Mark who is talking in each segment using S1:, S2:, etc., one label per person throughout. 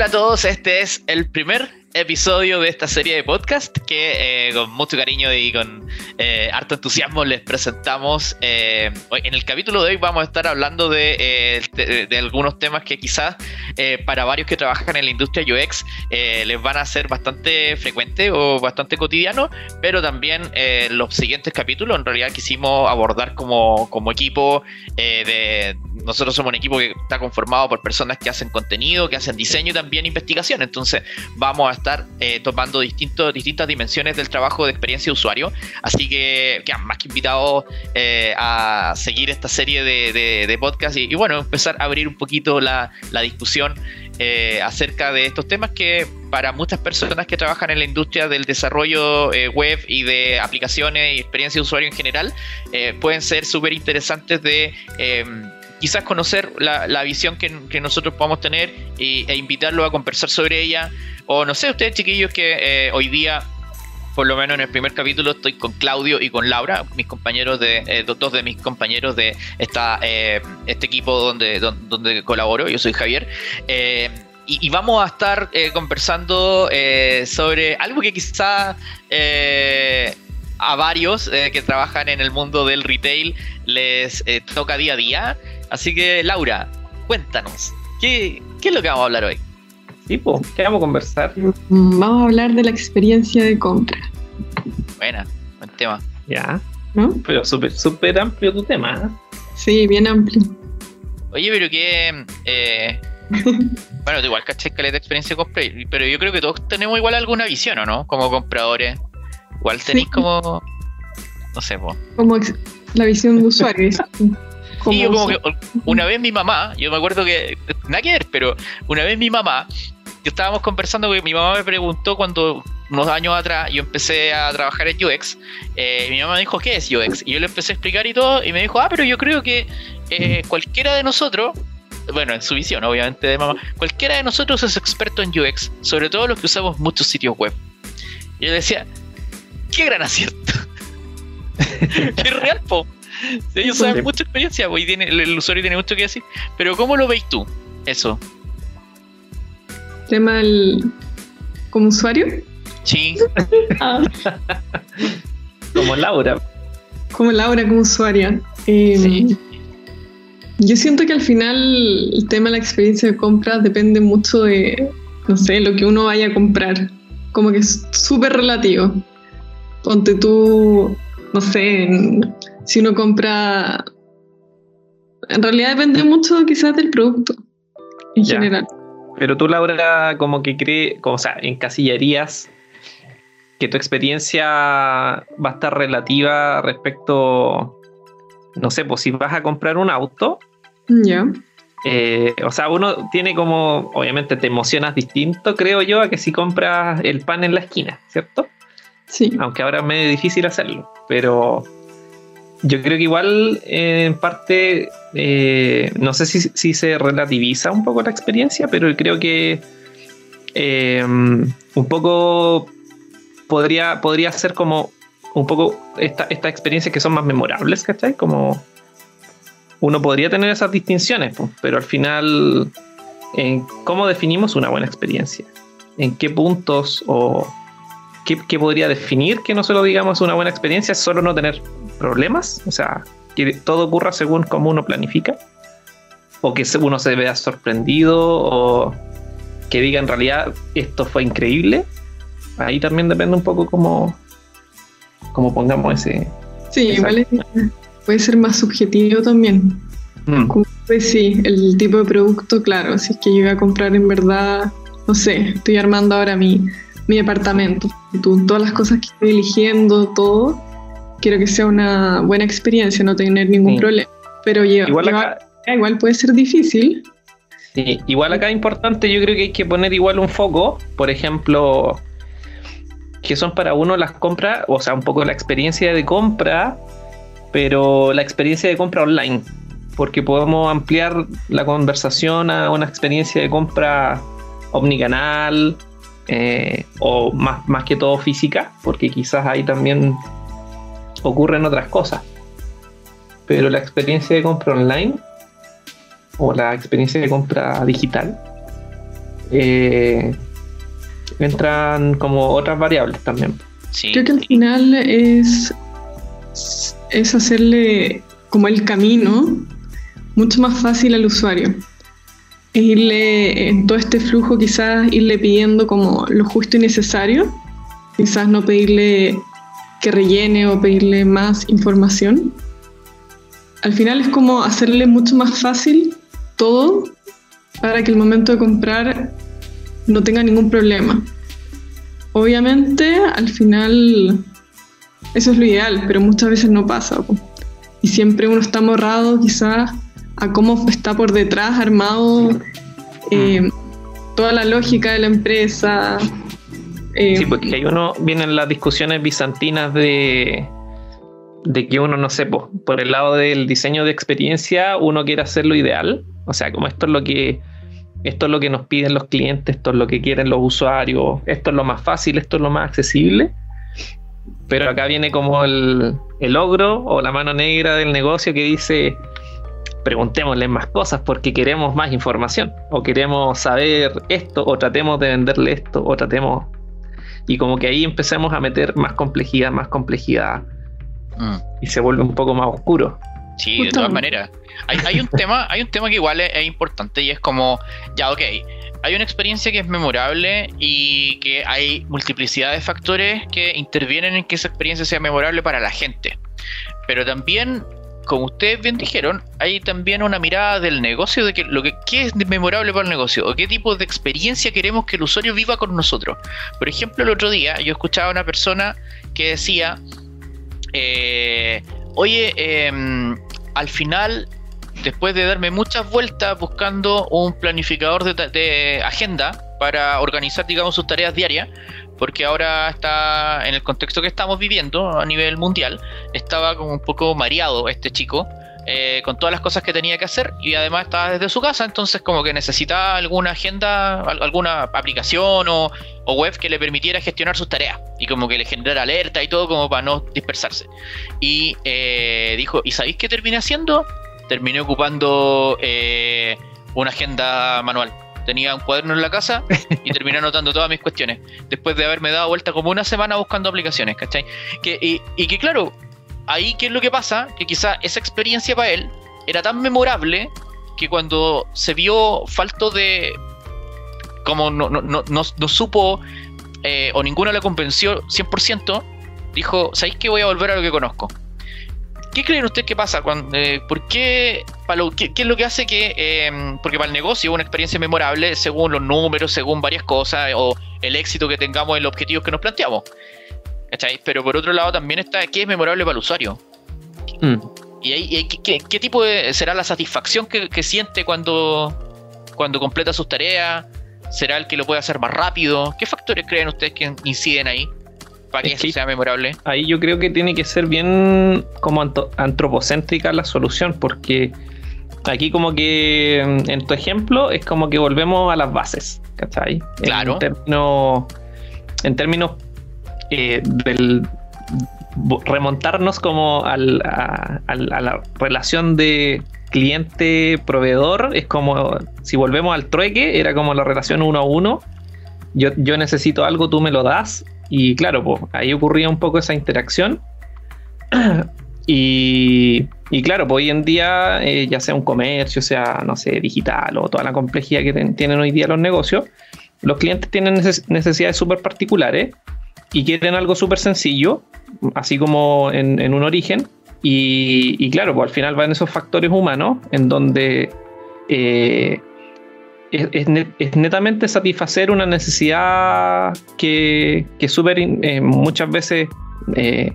S1: Hola a todos, este es el primer episodio de esta serie de podcast que eh, con mucho cariño y con eh, harto entusiasmo les presentamos. Eh, en el capítulo de hoy vamos a estar hablando de, de, algunos temas que quizás para varios que trabajan en la industria UX les van a ser bastante frecuentes o bastante cotidiano, pero también los siguientes capítulos en realidad quisimos abordar como, como equipo de... Nosotros somos un equipo que está conformado por personas que hacen contenido, que hacen diseño y también investigación. Entonces vamos a estar eh, tomando distintos, distintas dimensiones del trabajo de experiencia de usuario. Así que más que invitados eh, a seguir esta serie de, de, y, bueno, empezar abrir un poquito la, discusión eh, acerca de estos temas que para muchas personas que trabajan en la industria del desarrollo web y de aplicaciones y experiencia de usuario en general pueden ser súper interesantes de quizás conocer la, visión que, nosotros podamos tener e invitarlo a conversar sobre ella. O no sé, ustedes chiquillos que eh, hoy día, por lo menos en el primer capítulo, estoy con Claudio y con Laura, mis compañeros de, eh, dos de mis compañeros de esta, eh, este equipo donde, donde, colaboro, yo soy Javier. Y, vamos a estar conversando sobre algo que quizá a varios que trabajan en el mundo del retail les toca día a día, Así que, Laura, cuéntanos, ¿qué, es lo que vamos a hablar hoy?
S2: Sí, pues, ¿qué vamos a conversar?
S3: Vamos a hablar de la experiencia de compra.
S1: Buena, buen tema.
S2: Ya. ¿No? Pero súper súper amplio tu tema. ¿eh?
S3: Sí, bien amplio.
S1: Oye, pero que... Eh, bueno, igual caché que de experiencia de compra, pero yo creo que todos tenemos igual alguna visión, ¿o no? Como compradores. Igual tenéis como... No sé, pues.
S3: Como la visión de usuario.
S1: Sí, yo como que una vez mi mamá, yo me acuerdo que, nada que ver, pero una vez mi mamá, yo estábamos conversando que mi mamá me preguntó cuando unos años atrás yo empecé a trabajar en UX, eh, mi mamá me dijo, ¿qué es UX? Y yo le empecé a explicar y todo, y me dijo, ah, pero yo creo que eh, cualquiera de nosotros, bueno, en su visión obviamente de mamá, cualquiera de nosotros es experto en UX, sobre todo los que usamos muchos sitios web. Y yo decía, qué gran acierto. qué real, po ellos saben mucha experiencia, tiene, el, usuario tiene mucho que decir. Pero ¿cómo lo veis tú? Eso.
S3: ¿Tema del... como usuario?
S1: Sí.
S2: Ah. como Laura.
S3: Como Laura, como usuaria. Em, yo siento que al final el tema de la experiencia de compra depende mucho de, no sé, lo que uno vaya a comprar. Como que es súper relativo. Ponte tú, no sé, si uno compra... En realidad depende mucho quizás del producto en general.
S2: Pero tú, Laura, como que cree, o sea, encasillarías que tu experiencia va a estar relativa respecto, no sé, pues si vas a comprar un auto.
S3: Ya.
S2: Eh, o sea, uno tiene como, obviamente te emocionas distinto, creo yo, a que si compras el pan en la esquina, ¿cierto?
S3: Sí.
S2: Aunque ahora es medio difícil hacerlo, pero yo creo que igual eh, en parte, eh, no sé si, se relativiza un poco la experiencia, pero creo que eh, un poco podría, ser como un poco estas esta experiencias que son más memorables, ¿cachai? Como uno podría tener esas distinciones, pero al final, ¿cómo definimos una buena experiencia? ¿En qué puntos o qué, podría definir que no solo digamos una buena experiencia? solo no tener problemas, o sea, que todo ocurra según como uno planifica, o que uno se vea sorprendido, o que diga en realidad esto fue increíble. Ahí también depende un poco cómo, cómo pongamos ese.
S3: Sí, igual puede ser más subjetivo también. Mm. Pues sí, el tipo de producto, claro, si es que yo voy a comprar en verdad, no sé, estoy armando ahora mi, mi departamento, todas las cosas que estoy eligiendo, todo, quiero que sea una buena experiencia, no tener ningún problema. Pero igual, acá, igual puede ser difícil.
S2: Sí, igual acá es importante, yo creo que hay que poner igual un foco, por ejemplo, que son para uno las compras, o sea, un poco la experiencia de compra, pero la experiencia de compra online, porque podemos ampliar la conversación a una experiencia de compra omnicanal eh, o más, más que todo física, porque quizás ahí también ocurren otras cosas. Pero la experiencia de compra online o la experiencia de compra digital eh, entran como otras variables también.
S3: Creo que al final es, es hacerle como el camino mucho más fácil al usuario. Es irle en todo este flujo quizás irle pidiendo como lo justo y necesario, quizás no pedirle que rellene o pedirle más información. Al final es como hacerle mucho más fácil todo para que el momento de comprar no tenga ningún problema. Obviamente, al final, eso es lo ideal, pero muchas veces no pasa. Y siempre uno está morrado quizás a cómo está por detrás armado eh, toda la lógica de la empresa.
S2: Eh, sí, porque hay uno, vienen las discusiones bizantinas de, de que uno, no sé, por el lado del diseño de experiencia, uno quiere hacerlo ideal. O sea, como esto es lo que esto es lo que nos piden los clientes, esto es lo que quieren los usuarios, esto es lo más fácil, esto es lo más accesible. Pero acá viene como el, el ogro o la mano negra del negocio que dice, preguntémosle más cosas porque queremos más información o queremos saber esto o tratemos de venderle esto o tratemos y como que ahí empezamos a meter más complejidad, más complejidad mm. y se vuelve un poco más oscuro.
S1: Sí, de todas maneras. Hay, un tema, hay un tema que igual es, importante y es como, ya, ok, hay una experiencia que es memorable y que hay multiplicidad de factores que intervienen en que esa experiencia sea memorable para la gente. Pero también, como ustedes bien dijeron, hay también una mirada del negocio de que lo que qué es memorable para el negocio o qué tipo de experiencia queremos que el usuario viva con nosotros. Por ejemplo, el otro día yo escuchaba a una persona que decía, eh, oye, em, al final después de darme muchas vueltas buscando un planificador de, agenda para organizar, digamos, sus tareas diarias, porque ahora está en el contexto que estamos viviendo a nivel mundial, estaba como un poco mareado este chico. Eh, con todas las cosas que tenía que hacer y además estaba desde su casa, entonces como que necesitaba alguna agenda, alguna aplicación o, web que le permitiera gestionar sus tareas y como que le generara alerta y todo como para no dispersarse. Y eh, dijo, ¿y sabéis qué terminé haciendo? terminé ocupando eh, una agenda manual. Tenía un cuaderno en la casa y terminé anotando todas mis cuestiones. Después de haberme dado vuelta como una semana buscando aplicaciones, ¿cachai? Que, y, que claro, ahí qué es lo que pasa, que quizá esa experiencia para él era tan memorable que cuando se vio falto de... como no, no, no, no supo eh, o ninguna le convenció 100%, dijo, ¿sabéis que voy a volver a lo que conozco? ¿Qué creen ustedes que pasa? Cuando, eh, ¿Por qué, para qué, es lo que hace que, em, porque para el negocio una experiencia memorable según los números, según varias cosas, o el éxito que tengamos en los objetivos que nos planteamos? ¿Cachai? Pero por otro lado también está qué es memorable para el usuario. Mm. ¿Y, ahí, qué, tipo de, será la satisfacción que, siente cuando, cuando completa sus tareas? ¿Será el que lo puede hacer más rápido? ¿Qué factores creen ustedes que inciden ahí? para que, eso sea memorable.
S2: Ahí yo creo que tiene que ser bien como antropocéntrica la solución, porque aquí como que mm, en tu ejemplo es como que volvemos a las bases, ¿cachai?
S1: Claro.
S2: En términos, en términos eh, del remontarnos como al, a, la relación de cliente-proveedor, es como si volvemos al trueque, era como la relación uno a uno. Yo, yo necesito algo, tú me lo das, y claro, pues ahí ocurría un poco esa interacción. y, claro, pues hoy en día, eh, ya sea un comercio, sea, no sé, digital o toda la complejidad que tienen hoy día los negocios, los clientes tienen necesidades súper particulares y quieren algo súper sencillo, así como en, un origen. Y, claro, pues al final van esos factores humanos en donde eh, es, netamente satisfacer una necesidad que, que super, eh, muchas veces eh,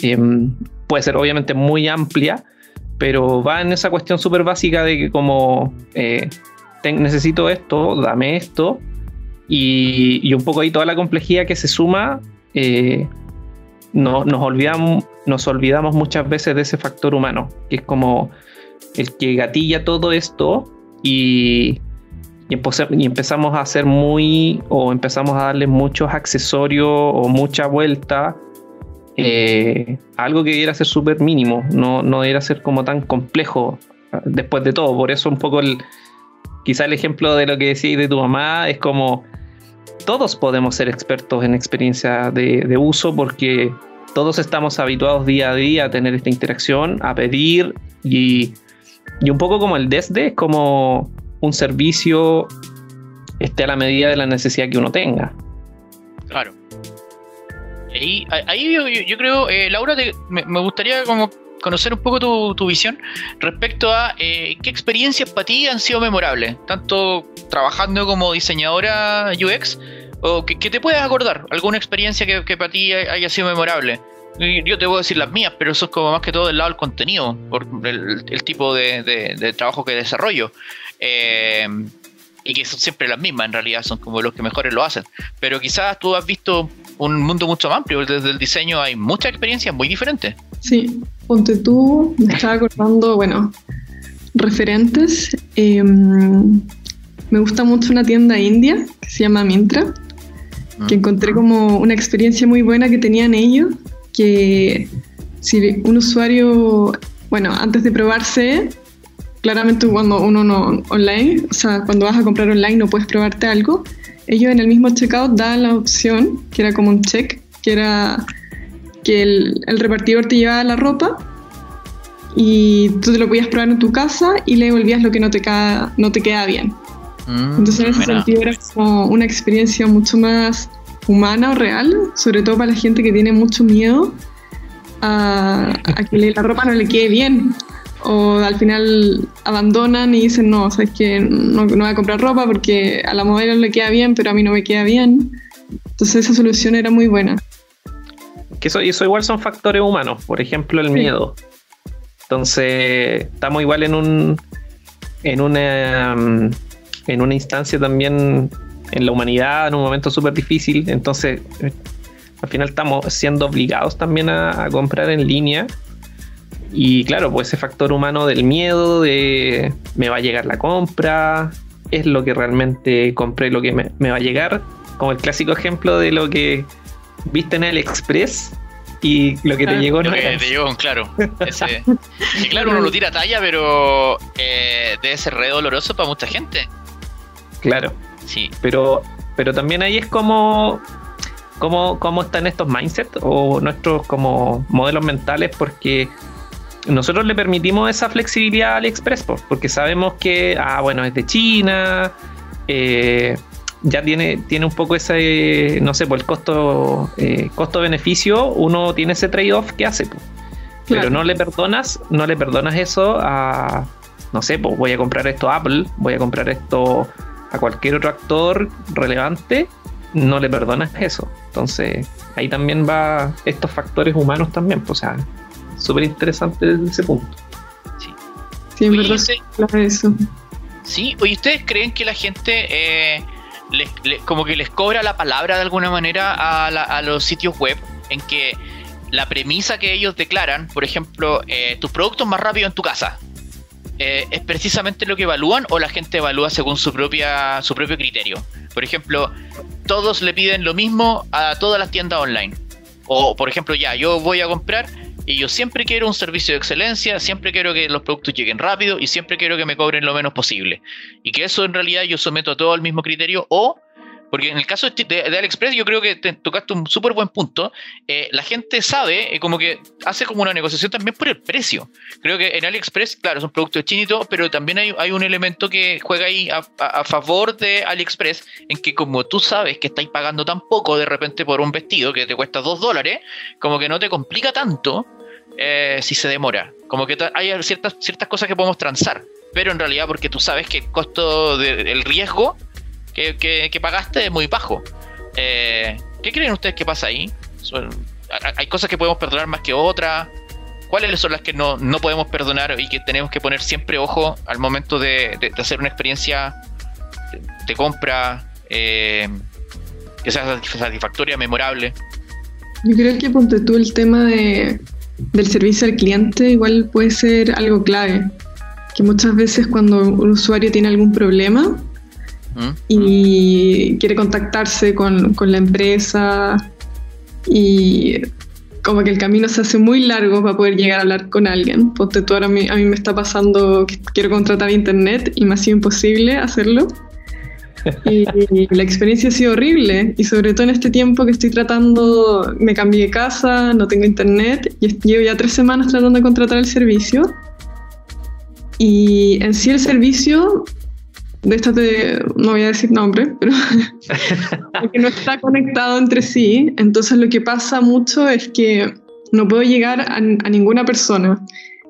S2: em, puede ser obviamente muy amplia, pero va en esa cuestión súper básica de que como eh, necesito esto, dame esto, y, un poco ahí toda la complejidad que se suma, no, nos, olvidamos, nos olvidamos muchas veces de ese factor humano, que es como el que gatilla todo esto y, y, empezamos a hacer muy o empezamos a darle muchos accesorios o mucha vuelta eh, algo que debiera ser súper mínimo, no, no debiera ser como tan complejo después de todo. Por eso un poco el, quizá el ejemplo de lo que decís de tu mamá es como todos podemos ser expertos en experiencia de, uso porque todos estamos habituados día a día a tener esta interacción, a pedir y, y un poco como el desde, es como un servicio esté a la medida de la necesidad que uno tenga.
S1: Claro. Ahí, ahí yo, creo, eh, Laura, me, gustaría como conocer un poco tu, visión respecto a eh, qué experiencias para ti han sido memorables, tanto trabajando como diseñadora UX, o que, te puedas acordar, alguna experiencia que, para ti haya sido memorable. Yo te voy a decir las mías, pero eso es como más que todo del lado del contenido, por el, tipo de, trabajo que desarrollo. Eh, y que son siempre las mismas, en realidad son como los que mejores lo hacen. Pero quizás tú has visto un mundo mucho más amplio, desde el diseño hay muchas experiencias muy diferentes.
S3: Sí, ponte tú, me estaba acordando, bueno, referentes. Em, me gusta mucho una tienda india que se llama Mintra, que mm. encontré como una experiencia muy buena que tenían ellos, que si un usuario, bueno, antes de probarse, claramente cuando uno no online, o sea, cuando vas a comprar online no puedes probarte algo, ellos en el mismo checkout dan la opción, que era como un check, que era que el, repartidor te llevaba la ropa y tú te lo podías probar en tu casa y le devolvías lo que no te, queda, no te queda bien. Mm, Entonces en ese sentido era como una experiencia mucho más humana o real, sobre todo para la gente que tiene mucho miedo a, a que la ropa no le quede bien o al final abandonan y dicen, no, sabes que no, no, voy a comprar ropa porque a la modelo le queda bien, pero a mí no me queda bien. Entonces esa solución era muy buena.
S2: Que eso, eso igual son factores humanos, por ejemplo el miedo. Entonces estamos igual en un en una mm, en una instancia también en la humanidad en un momento súper difícil. Entonces eh, al final estamos siendo obligados también a comprar en línea y claro, pues ese factor humano del miedo, de me va a llegar la compra, es lo que realmente compré, lo que me, va a llegar. Como el clásico ejemplo de lo que viste en el Express y lo que te llegó
S1: no te llegó, claro. y claro, uno lo tira a talla, pero eh, debe ser re doloroso para mucha gente.
S2: Claro. Sí. Pero, pero también ahí es como cómo, cómo están estos mindsets o nuestros como modelos mentales, porque nosotros le permitimos esa flexibilidad a AliExpress porque sabemos que, ah, bueno, es de China, eh, ya tiene, tiene un poco ese, no sé, por el costo, eh, costo-beneficio, uno tiene ese trade-off que hace. Pero no le perdonas, no le perdonas eso a, no sé, pues voy a comprar esto a Apple, voy a comprar esto a cualquier otro actor relevante, no le perdonas eso. Entonces, ahí también va estos factores humanos también, pues, o sea, súper interesante desde ese punto.
S3: Sí, sí en verdad eso.
S1: Sí, oye, ¿ustedes creen que la gente eh, como que les cobra la palabra de alguna manera a, los sitios web en que la premisa que ellos declaran, por ejemplo, eh, tus productos más rápido en tu casa, eh, es precisamente lo que evalúan o la gente evalúa según su propia su propio criterio. Por ejemplo, todos le piden lo mismo a todas las tiendas online. O, por ejemplo, ya, yo voy a comprar y yo siempre quiero un servicio de excelencia, siempre quiero que los productos lleguen rápido y siempre quiero que me cobren lo menos posible. Y que eso en realidad yo someto a todo al mismo criterio o porque en el caso de, AliExpress, yo creo que te tocaste un súper buen punto. Eh, la gente sabe, eh, como que hace como una negociación también por el precio. Creo que en AliExpress, claro, son productos chinitos, pero también hay, hay un elemento que juega ahí a, favor de AliExpress, en que como tú sabes que estáis pagando tan poco de repente por un vestido que te cuesta dos dólares, como que no te complica tanto eh, si se demora. Como que hay ciertas, ciertas cosas que podemos transar, pero en realidad porque tú sabes que el costo del riesgo que, pagaste es muy bajo. Eh, ¿Qué creen ustedes que pasa ahí? ¿Hay cosas que podemos perdonar más que otras? ¿Cuáles son las que no, podemos perdonar y que tenemos que poner siempre ojo al momento de, hacer una experiencia de, compra eh, que sea satisfactoria, memorable?
S3: Yo creo que ponte tú el tema de, del servicio al cliente igual puede ser algo clave. Que muchas veces cuando un usuario tiene algún problema, y quiere contactarse con, la empresa y como que el camino se hace muy largo para poder llegar a hablar con alguien. Ponte tú ahora a mí, a mí me está pasando que quiero contratar internet y me ha sido imposible hacerlo. Y, la experiencia ha sido horrible y sobre todo en este tiempo que estoy tratando, me cambié de casa, no tengo internet y llevo ya tres semanas tratando de contratar el servicio. Y en sí el servicio de esta no voy a decir nombre, pero que no está conectado entre sí. Entonces lo que pasa mucho es que no puedo llegar a, ninguna persona.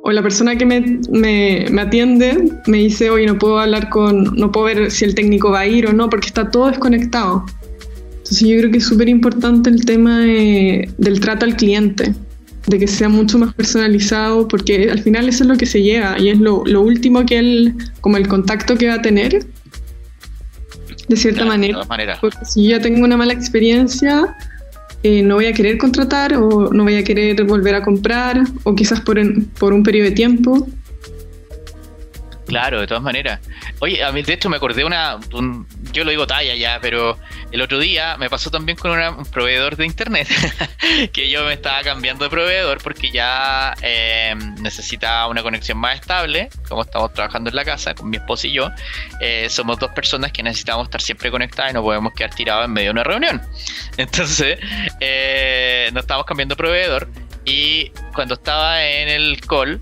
S3: O la persona que me, me, me, atiende me dice, oye, no puedo hablar con, no puedo ver si el técnico va a ir o no, porque está todo desconectado. Entonces yo creo que es súper importante el tema del trato al cliente de que sea mucho más personalizado, porque al final eso es lo que se llega y es lo, lo último que él, como el contacto que va a tener, de cierta manera. Porque si yo ya tengo una mala experiencia, eh, no voy a querer contratar o no voy a querer volver a comprar, o quizás por, por un periodo de tiempo.
S1: Claro, de todas maneras. Oye, a mí de hecho me acordé una, yo lo digo talla ya, pero el otro día me pasó también con un proveedor de internet, que yo me estaba cambiando de proveedor porque ya eh, necesitaba una conexión más estable, como estamos trabajando en la casa con mi esposo y yo, eh, somos dos personas que necesitamos estar siempre conectadas y no podemos quedar tirados en medio de una reunión. Entonces, eh, nos estábamos cambiando de proveedor y cuando estaba en el call,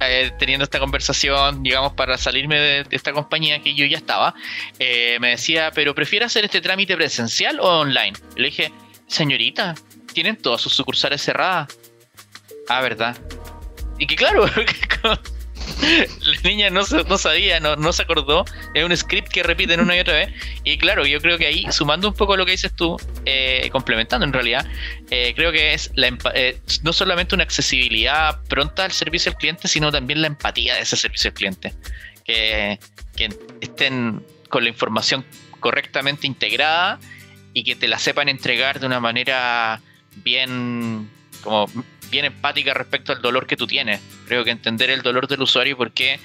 S1: eh, teniendo esta conversación, digamos, para salirme de, esta compañía que yo ya estaba, eh, me decía, pero ¿prefiere hacer este trámite presencial o online? le dije, señorita, tienen todas sus sucursales cerradas. Ah, ¿verdad? Y que claro, la niña no, no sabía, no, se acordó. Es un script que repiten una y otra vez. Y claro, yo creo que ahí, sumando un poco lo que dices tú, eh, complementando en realidad, eh, creo que es la, eh, no solamente una accesibilidad pronta al servicio al cliente, sino también la empatía de ese servicio al cliente. Que, que estén con la información correctamente integrada y que te la sepan entregar de una manera bien como bien empática respecto al dolor que tú tienes. Creo que entender el dolor del usuario y por qué,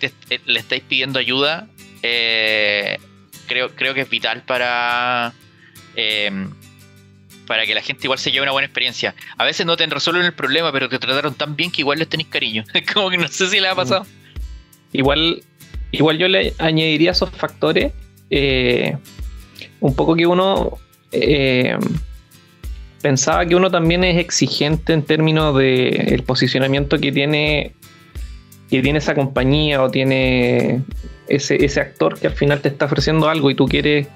S1: eh, le estáis pidiendo ayuda, eh, creo, creo que es vital para, eh, para que la gente igual se lleve una buena experiencia. A veces no te resuelven el problema, pero te trataron tan bien que igual les tenéis cariño. Como que no sé si le ha pasado.
S2: Igual, igual yo le añadiría esos factores. un poco que uno pensaba que uno también es exigente en términos de el posicionamiento que tiene que tiene esa compañía o tiene ese, ese actor que al final te está ofreciendo algo y tú quieres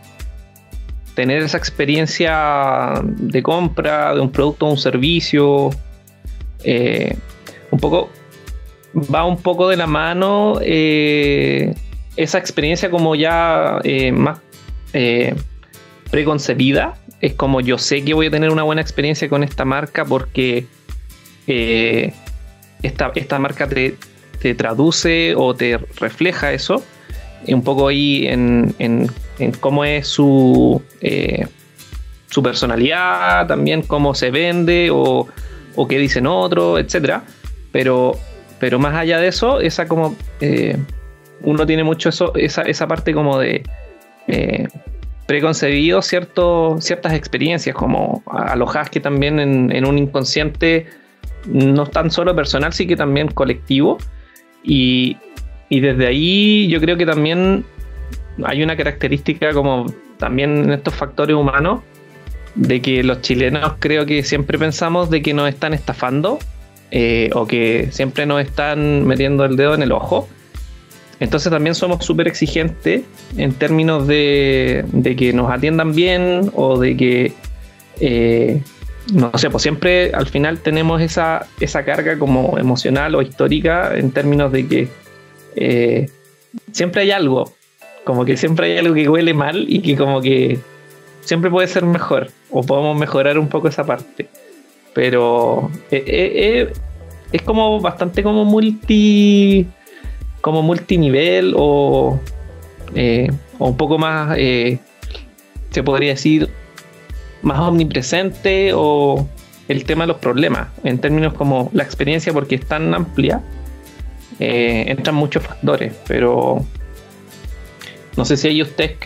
S2: tener esa experiencia de compra de un producto o un servicio eh, un poco va un poco de la mano eh, esa experiencia como ya eh, más preconcebida es como yo sé que voy a tener una buena experiencia con esta marca porque eh, esta, esta, marca te, traduce o te refleja eso. Un poco ahí en, cómo es su, eh, su personalidad, también cómo se vende o, o qué dicen otros, etc. Pero, pero más allá de eso, esa como eh, uno tiene mucho eso, esa, esa parte como de preconcebido cierto, ciertas experiencias, como alojadas que también en, un inconsciente no tan solo personal, sí que también colectivo. Y, desde ahí yo creo que también hay una característica como también en estos factores humanos, de que los chilenos creo que siempre pensamos de que nos están estafando eh, o que siempre nos están metiendo el dedo en el ojo. Entonces también somos súper exigentes en términos de, que nos atiendan bien o de que, eh, no sé, pues siempre al final tenemos esa, esa carga como emocional o histórica en términos de que eh, siempre hay algo, como que siempre hay algo que huele mal y que como que siempre puede ser mejor o podemos mejorar un poco esa parte. Pero eh, es como bastante como multi como multinivel o, eh, o un poco más, eh, se podría decir, más omnipresente o el tema de los problemas, en términos como la experiencia, porque es tan amplia, eh, entran muchos factores, pero no sé si ahí ustedes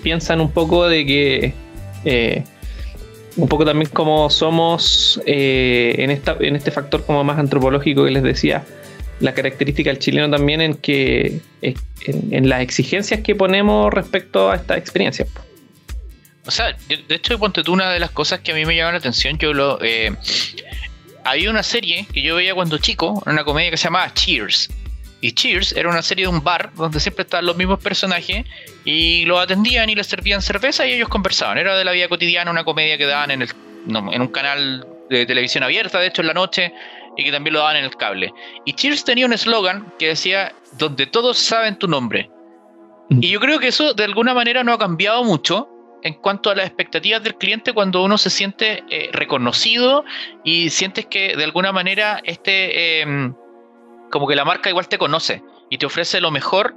S2: piensan un poco de que un poco también como somos en, esta, en este factor como más antropológico que les decía, la característica del chileno también en que en, las exigencias que ponemos respecto a esta experiencia.
S1: O sea, de hecho, ponte tú una de las cosas que a mí me llama la atención, yo lo... Eh, había una serie que yo veía cuando chico, una comedia que se llamaba Cheers. Y Cheers era una serie de un bar donde siempre estaban los mismos personajes y los atendían y les servían cerveza y ellos conversaban. Era de la vida cotidiana, una comedia que daban en, el, en un canal de televisión abierta, de hecho en la noche, y que también lo daban en el cable. Y Cheers tenía un eslogan que decía, donde todos saben tu nombre. Mm. Y yo creo que eso de alguna manera no ha cambiado mucho en cuanto a las expectativas del cliente cuando uno se siente eh, reconocido y sientes que de alguna manera este... Em, como que la marca igual te conoce y te ofrece lo mejor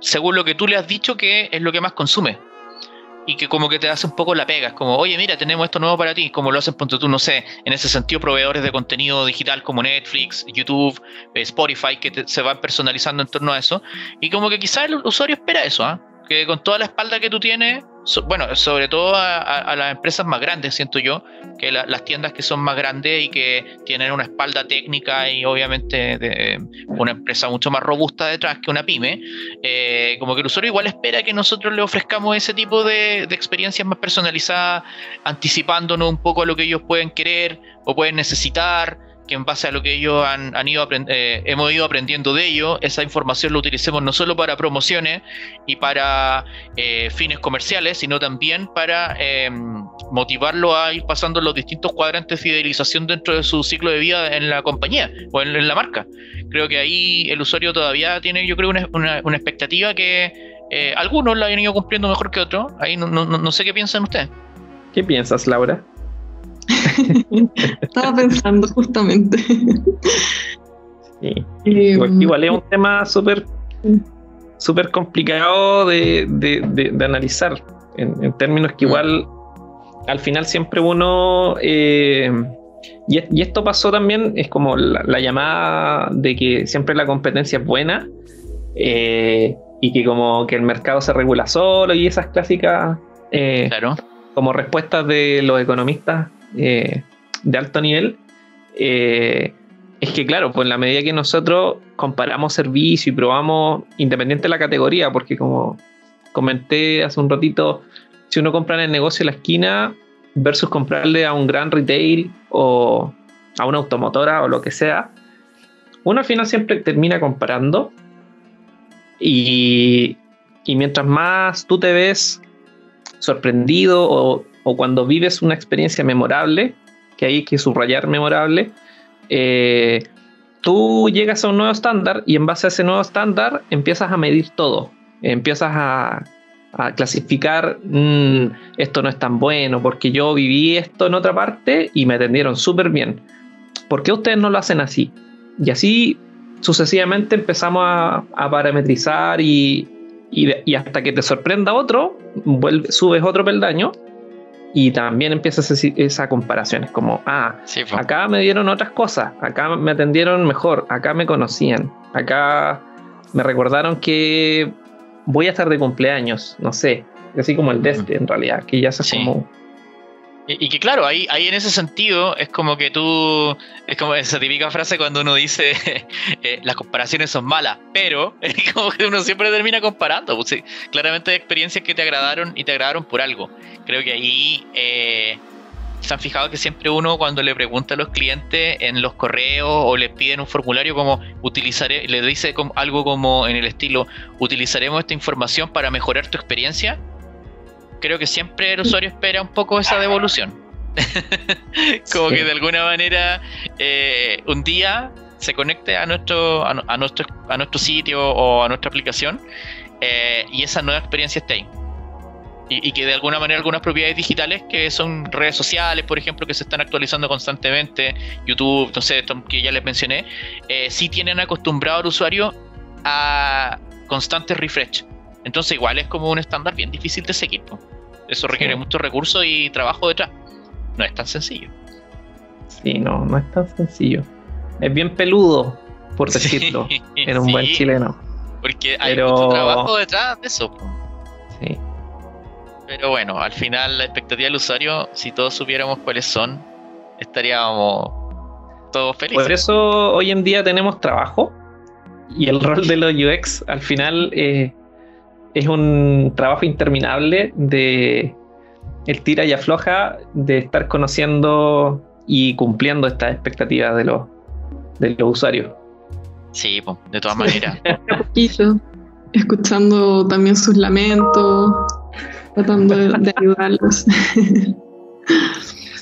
S1: según lo que tú le has dicho que es lo que más consume. Y que como que te hace un poco la pega, es como, oye, mira, tenemos esto nuevo para ti, como lo hacen, punto tú, no sé, en ese sentido, proveedores de contenido digital como Netflix, YouTube, eh, Spotify, que se van personalizando en torno a eso. Y como que quizás el usuario espera eso, ¿ah? que con toda la espalda que tú tienes, bueno, sobre todo a, las empresas más grandes, siento yo, que las tiendas que son más grandes y que tienen una espalda técnica y obviamente de, una empresa mucho más robusta detrás que una pyme, eh, como que el usuario igual espera que nosotros le ofrezcamos ese tipo de, de experiencias más personalizadas, anticipándonos un poco a lo que ellos pueden querer o pueden necesitar que en base a lo que ellos han, ido eh, hemos ido aprendiendo de ellos, esa información la utilicemos no solo para promociones y para eh, fines comerciales, sino también para eh, motivarlo a ir pasando los distintos cuadrantes de fidelización dentro de su ciclo de vida en la compañía o en, la marca. Creo que ahí el usuario todavía tiene, yo creo, una, expectativa que algunos la han ido cumpliendo mejor que otros. Ahí no, no sé qué piensan ustedes.
S2: ¿Qué piensas, Laura?
S3: Estaba pensando justamente.
S2: Eh, igual, es un tema súper súper complicado de, analizar, en, términos que mm. igual al final siempre uno... Eh, y, esto pasó también, es como la, llamada de que siempre la competencia es buena eh, y que como que el mercado se regula solo y esas clásicas como respuestas de los economistas eh, de alto nivel, eh, es que claro, pues en la medida que nosotros comparamos servicio y probamos, independiente de la categoría, porque como comenté hace un ratito, si uno compra en el negocio de la esquina versus comprarle a un gran retail o a una automotora o lo que sea, uno al final siempre termina comparando. Y, y mientras más tú te ves sorprendido o o cuando vives una experiencia memorable, que hay que subrayar memorable, eh, tú llegas a un nuevo estándar y en base a ese nuevo estándar empiezas a medir todo, empiezas a, clasificar, mm, esto no es tan bueno, porque yo viví esto en otra parte y me atendieron súper bien. ¿Por qué ustedes no lo hacen así? Y así sucesivamente empezamos a, parametrizar y, y, hasta que te sorprenda otro, vuelve, subes otro peldaño y también empiezas esa comparación. Es como, ah, acá me dieron otras cosas, acá me atendieron mejor, acá me conocían, acá me recordaron que voy a estar de cumpleaños, no sé, así como el de este en realidad, que ya se como
S1: y, que claro, ahí, ahí en ese sentido es como que tú, es como esa típica frase cuando uno dice eh, las comparaciones son malas, pero es como que uno siempre termina comparando. Pues, claramente hay experiencias que te agradaron y te agradaron por algo. Creo que ahí eh, se han fijado que siempre uno cuando le pregunta a los clientes en los correos o le piden un formulario como utilizaré, le dice algo como en el estilo utilizaremos esta información para mejorar tu experiencia creo que siempre el usuario espera un poco esa devolución. Como que de alguna manera eh, un día se conecte a nuestro, a, nuestro, a nuestro sitio o a nuestra aplicación eh, y esa nueva experiencia esté ahí. Y, que de alguna manera algunas propiedades digitales que son redes sociales, por ejemplo, que se están actualizando constantemente, YouTube, no sé, que ya les mencioné, eh, sí tienen acostumbrado al usuario a constantes refresh. Entonces igual es como un estándar bien difícil de seguir. Eso requiere mucho recurso y trabajo detrás. No es tan sencillo.
S2: Sí, no, no es tan sencillo. Es bien peludo, por decirlo, en un buen chileno.
S1: Porque hay mucho trabajo detrás de eso. Sí. Pero bueno, al final la expectativa del usuario, si todos supiéramos cuáles son, estaríamos todos felices.
S2: Por eso hoy en día tenemos trabajo y el rol de los UX al final eh, es un trabajo interminable de el tira y afloja de estar conociendo y cumpliendo estas expectativas de los, de los usuarios.
S1: Sí, de todas maneras.
S3: escuchando también sus lamentos, tratando de, ayudarlos.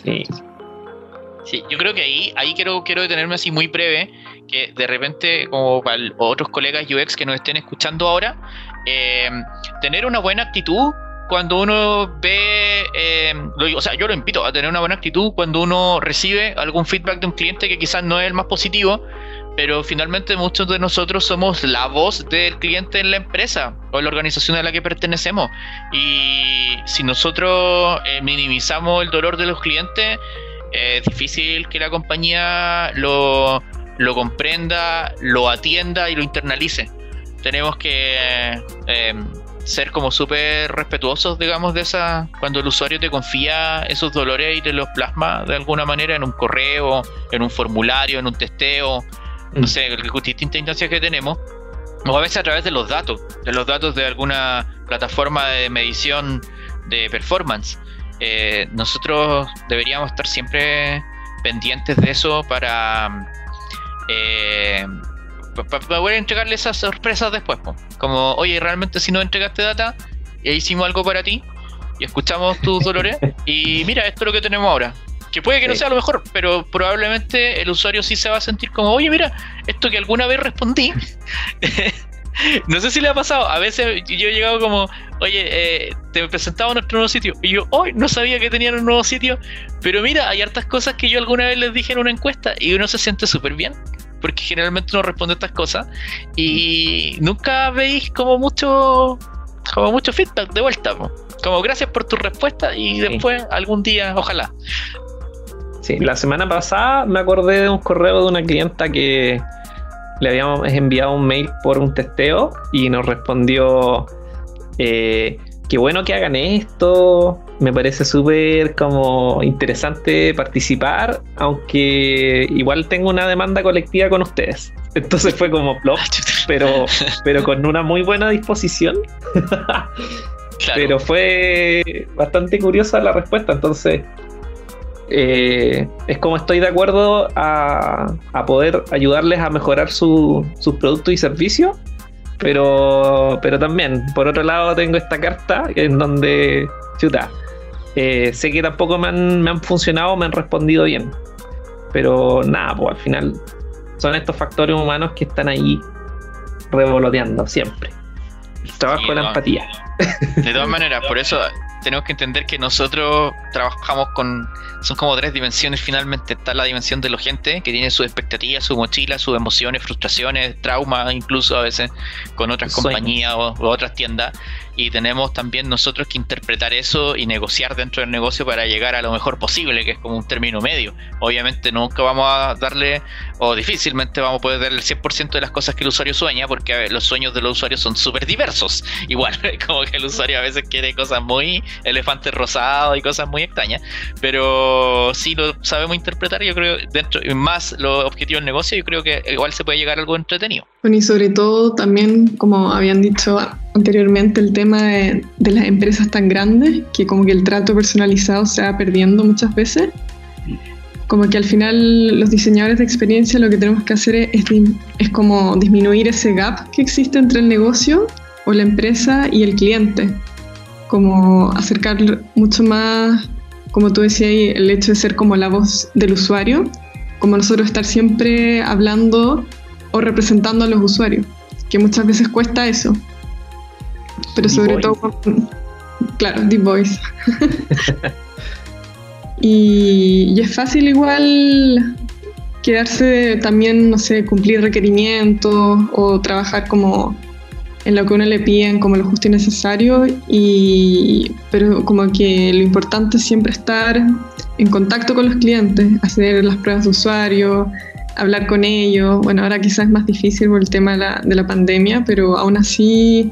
S1: sí. Sí, yo creo que ahí, ahí quiero, quiero detenerme así muy breve, que de repente, como para otros colegas UX que nos estén escuchando ahora, eh, tener una buena actitud cuando uno ve, eh, o sea, yo lo invito a tener una buena actitud cuando uno recibe algún feedback de un cliente que quizás no es el más positivo, pero finalmente muchos de nosotros somos la voz del cliente en la empresa o en la organización a la que pertenecemos. Y si nosotros eh, minimizamos el dolor de los clientes, es difícil que la compañía lo, lo comprenda, lo atienda y lo internalice. Tenemos que eh, ser como súper respetuosos, digamos, de esa, cuando el usuario te confía esos dolores y te los plasma de alguna manera en un correo, en un formulario, en un testeo, no mm. sé, distintas instancias que tenemos, o a veces a través de los datos, de los datos de alguna plataforma de medición de performance. Eh, nosotros deberíamos estar siempre pendientes de eso para eh, para poder entregarle esas sorpresas después. Como, oye, realmente si no entregaste data, e hicimos algo para ti y escuchamos tus dolores y mira, esto es lo que tenemos ahora. Que puede que no sea lo mejor, pero probablemente el usuario sí se va a sentir como, oye, mira, esto que alguna vez respondí. no sé si le ha pasado. A veces yo he llegado como, oye, eh, te presentaba nuestro nuevo sitio. Y yo, hoy no sabía que tenían un nuevo sitio. Pero mira, hay hartas cosas que yo alguna vez les dije en una encuesta y uno se siente súper bien porque generalmente no responde estas cosas y nunca veis como mucho como mucho feedback de vuelta como gracias por tu respuesta y después algún día ojalá.
S2: Sí la semana pasada me acordé de un correo de una clienta que le habíamos enviado un mail por un testeo y nos respondió eh, qué bueno que hagan esto me parece súper como interesante participar, aunque igual tengo una demanda colectiva con ustedes. Entonces fue como plop, pero, pero con una muy buena disposición. Pero fue bastante curiosa la respuesta, entonces eh, es como estoy de acuerdo a, poder ayudarles a mejorar sus productos y servicios, pero, pero también, por otro lado, tengo esta carta en donde, chuta, eh, sé que tampoco me han, funcionado, me han respondido bien. Pero nada, pues al final son estos factores humanos que están ahí revoloteando siempre. El trabajo de la empatía.
S1: De todas maneras, por eso tenemos que entender que nosotros trabajamos con. Son como tres dimensiones finalmente. Está la dimensión de la gente que tiene sus expectativas, su mochila, sus emociones, frustraciones, traumas, incluso a veces con otras compañías o, otras tiendas y tenemos también nosotros que interpretar eso y negociar dentro del negocio para llegar a lo mejor posible, que es como un término medio. Obviamente nunca vamos a darle, o difícilmente vamos a poder darle el 100% de las cosas que el usuario sueña, porque los sueños de los usuarios son súper diversos. Igual, como que el usuario a veces quiere cosas muy elefantes rosados y cosas muy extrañas, pero si lo sabemos interpretar, yo creo, dentro más los objetivos del negocio, yo creo que igual se puede llegar a algo entretenido.
S3: Bueno, y sobre todo también, como habían dicho anteriormente, el tema de, las empresas tan grandes, que como que el trato personalizado se va perdiendo muchas veces. Como que al final los diseñadores de experiencia lo que tenemos que hacer es, es como disminuir ese gap que existe entre el negocio o la empresa y el cliente. Como acercar mucho más, como tú decías, el hecho de ser como la voz del usuario, como nosotros estar siempre hablando o representando a los usuarios, que muchas veces cuesta eso. Pero sobre todo Claro, Deep Voice. y, es fácil igual quedarse también, no sé, cumplir requerimientos o trabajar como en lo que uno le piden como lo justo y necesario, y, pero como que lo importante es siempre estar en contacto con los clientes, hacer las pruebas de usuario, hablar con ellos. Bueno, ahora quizás es más difícil por el tema de la, de la pandemia, pero aún así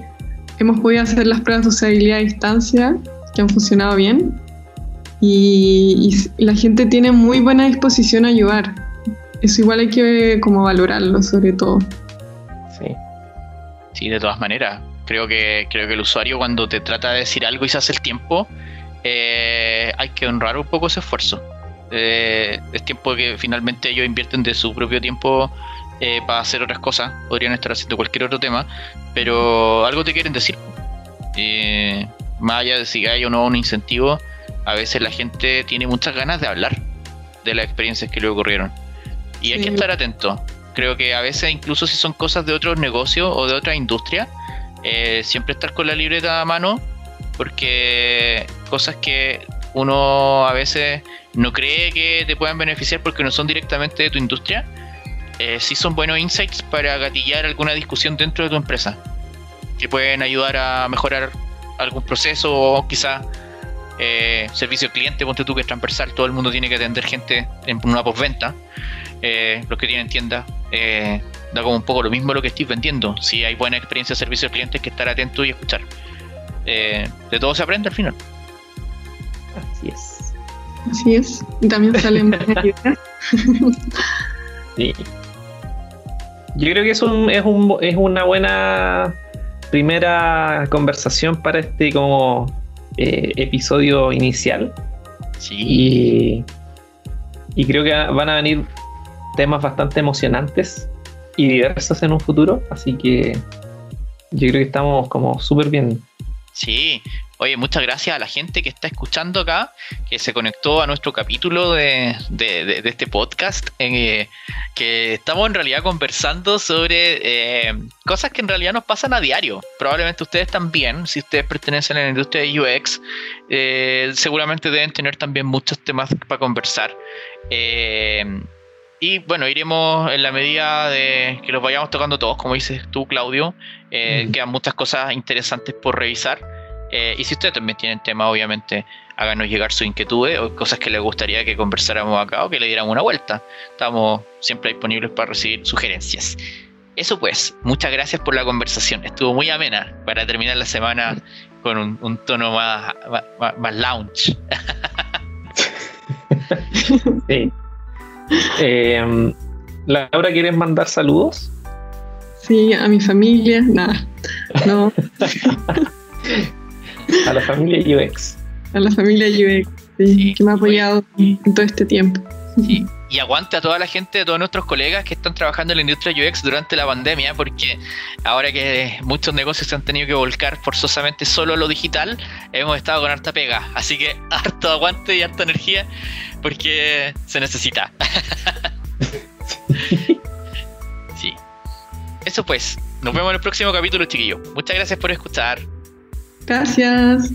S3: hemos podido hacer las pruebas de usabilidad a distancia que han funcionado bien y, la gente tiene muy buena disposición a ayudar. Eso igual hay que como valorarlo sobre todo.
S1: Sí. Sí, de todas maneras. Creo que, creo que el usuario cuando te trata de decir algo y se hace el tiempo, eh, hay que honrar un poco ese esfuerzo. Eh, es tiempo que finalmente ellos invierten de su propio tiempo eh, para hacer otras cosas. Podrían estar haciendo cualquier otro tema, pero algo te quieren decir. más allá de si hay o no un incentivo, a veces la gente tiene muchas ganas de hablar de las experiencias que le ocurrieron. Y hay que estar atento. Creo que a veces, incluso si son cosas de otros negocios o de otra industria, eh, siempre estar con la libreta a mano, porque cosas que uno a veces no cree que te puedan beneficiar porque no son directamente de tu industria, eh, sí son buenos insights para gatillar alguna discusión dentro de tu empresa, que pueden ayudar a mejorar algún proceso o quizás eh, servicio al cliente, ponte tú que es transversal, todo el mundo tiene que atender gente en una postventa. Eh, los que tienen tienda, eh, da como un poco lo mismo lo que estoy vendiendo. Si hay buena experiencia de servicio al cliente, hay que estar atento y escuchar. de todo se aprende al final.
S2: Así es.
S3: Así es. Y también salen
S2: Sí. Yo creo que es, un, es, un, es una buena primera conversación para este como eh, episodio inicial.
S1: Sí.
S2: Y, creo que van a venir temas bastante emocionantes y diversos en un futuro. Así que yo creo que estamos como súper bien.
S1: Sí, Oye, muchas gracias a la gente que está escuchando acá, que se conectó a nuestro capítulo de, este podcast, en, que estamos en realidad conversando sobre eh, cosas que en realidad nos pasan a diario. Probablemente ustedes también, si ustedes pertenecen a la industria de UX, eh, seguramente deben tener también muchos temas para conversar. Eh, y bueno, iremos en la medida de que los vayamos tocando todos, como dices tú, Claudio. Quedan muchas cosas interesantes por revisar. Eh, y si ustedes también tienen temas, obviamente, háganos llegar sus inquietudes o cosas que les gustaría que conversáramos acá o que le diéramos una vuelta. Estamos siempre disponibles para recibir sugerencias. Eso pues, muchas gracias por la conversación. Estuvo muy amena para terminar la semana con un, tono más, más, lounge.
S2: sí. Em, Laura, ¿quieres mandar saludos?
S3: Sí, a mi familia, nada. No.
S2: A la familia UX.
S3: A la familia UX, sí, que me ha apoyado en todo este tiempo.
S1: Y aguante a toda la gente, a todos nuestros colegas que están trabajando en la industria UX durante la pandemia, porque ahora que muchos negocios se han tenido que volcar forzosamente solo a lo digital, hemos estado con harta pega. Así que harto aguante y harta energía, porque se necesita. sí. Eso pues, nos vemos en el próximo capítulo, chiquillos. Muchas gracias por escuchar.
S3: Gracias.